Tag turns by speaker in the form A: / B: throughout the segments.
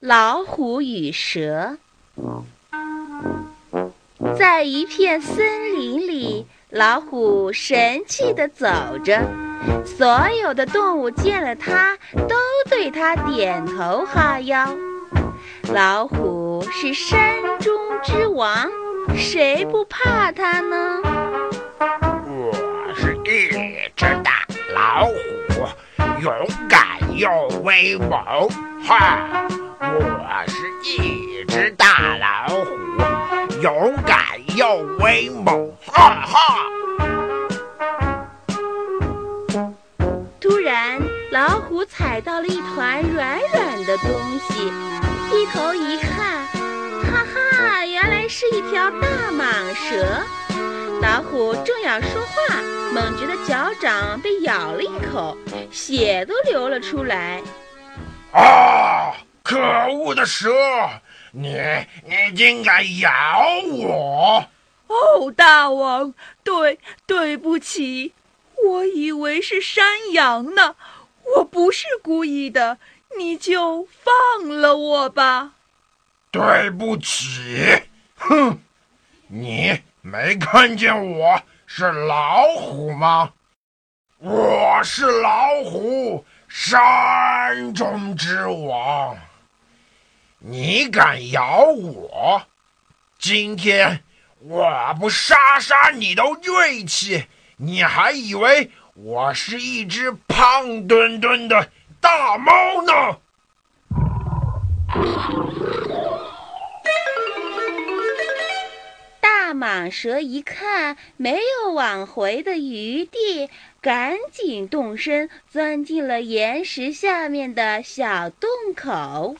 A: 老虎与蛇。在一片森林里，老虎神气地走着，所有的动物见了它，都对它点头哈腰。老虎是山中之王，谁不怕它呢？
B: 我是一只大老虎，勇敢又威猛。哈！一只大老虎，勇敢又威猛。哈哈！
A: 突然，老虎踩到了一团软软的东西。低头一看，哈哈，原来是一条大蟒蛇。老虎正要说话，猛觉得脚掌被咬了一口，血都流了出来。
B: 啊！可恶的蛇，你你竟敢咬我！
C: 哦，大王，对对不起，我以为是山羊呢，我不是故意的。你就放了我吧。
B: 对不起，哼，你没看见我是老虎吗？我是老虎，山中之王。你敢咬我？今天我不杀杀你的锐气，你还以为我是一只胖墩墩的？大猫呢？
A: 大蟒蛇一看没有挽回的余地，赶紧动身钻进了岩石下面的小洞口。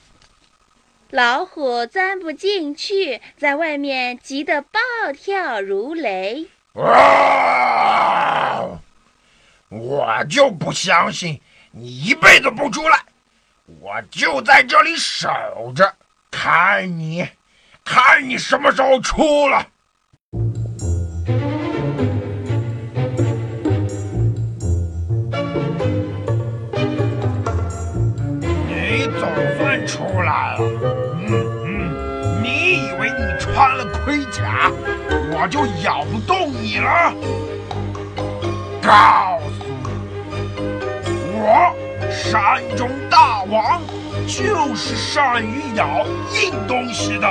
A: 老虎钻不进去，在外面急得暴跳如雷。
B: 啊！我就不相信！你一辈子不出来，我就在这里守着，看你，看你什么时候出来。你穿了盔甲，我就咬不动你了？告诉你我，山中大王就是善于咬硬东西的。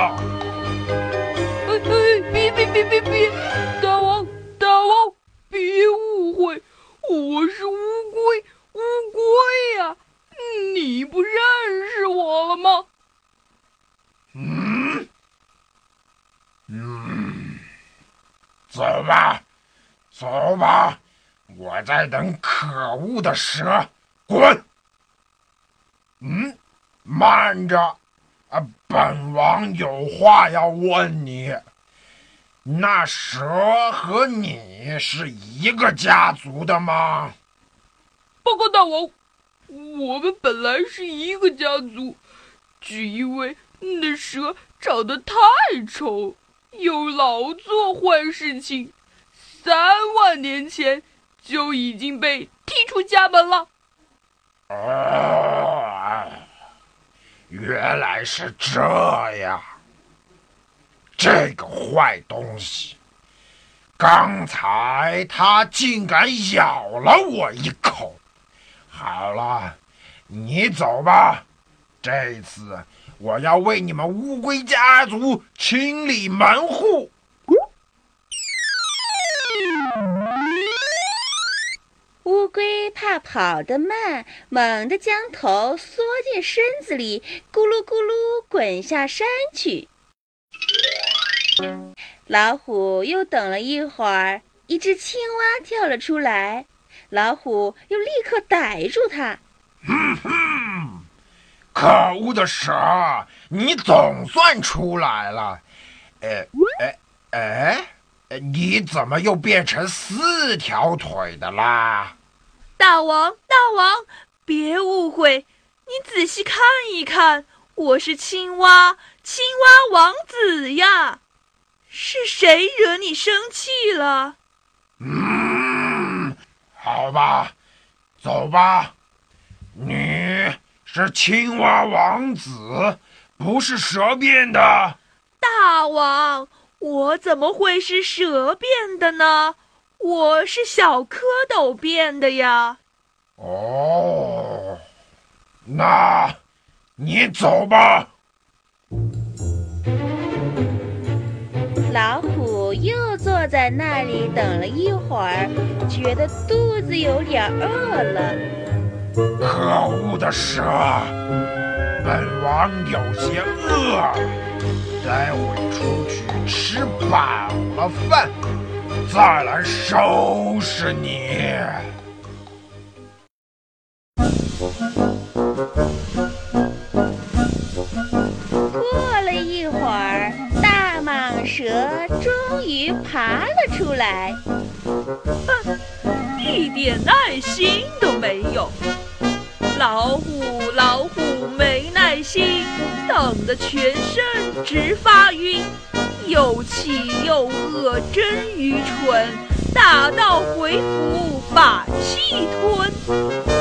C: 别别别别别！大王大王，别误会，我是乌龟呀！你不认识我了吗？
B: 嗯嗯，走吧，走吧，我在等可恶的蛇。滚！嗯，慢着，啊，本王有话要问你。那蛇和你是一个家族的吗？
C: 报告大王，我们本来是一个家族，只因为那蛇长得太丑，又老做坏事情，三万年前就已经被踢出家门了。
B: 哦，原来是这样。这个坏东西，刚才他竟敢咬了我一口。好了，你走吧。这次我要为你们乌龟家族清理门户。
A: 乌龟怕跑得慢，猛地将头缩进身子里，咕噜咕噜滚下山去。老虎又等了一会儿，一只青蛙跳了出来，老虎又立刻逮住它。
B: 可恶的蛇，你总算出来了！哎哎哎，你怎么又变成四条腿的啦？
C: 大王，大王，别误会，你仔细看一看，我是青蛙，青蛙王子呀！是谁惹你生气了？
B: 嗯，好吧，走吧。你是青蛙王子，不是蛇变的。
A: 大王，我怎么会是蛇变的呢？我是小蝌蚪变的呀。
B: 哦，那，你走吧。
A: 老虎又坐在那里等了一会儿，觉得肚子有点饿了。
B: 可恶的蛇，本王有些饿，待会出去吃饱了饭，再来收拾你。
A: 过了一会儿，大蟒蛇终于爬了出来，
C: 哼，一点耐心都没有。老虎，老虎没耐心，等得全身直发晕，又气又饿，真愚蠢！打道回府把气吞。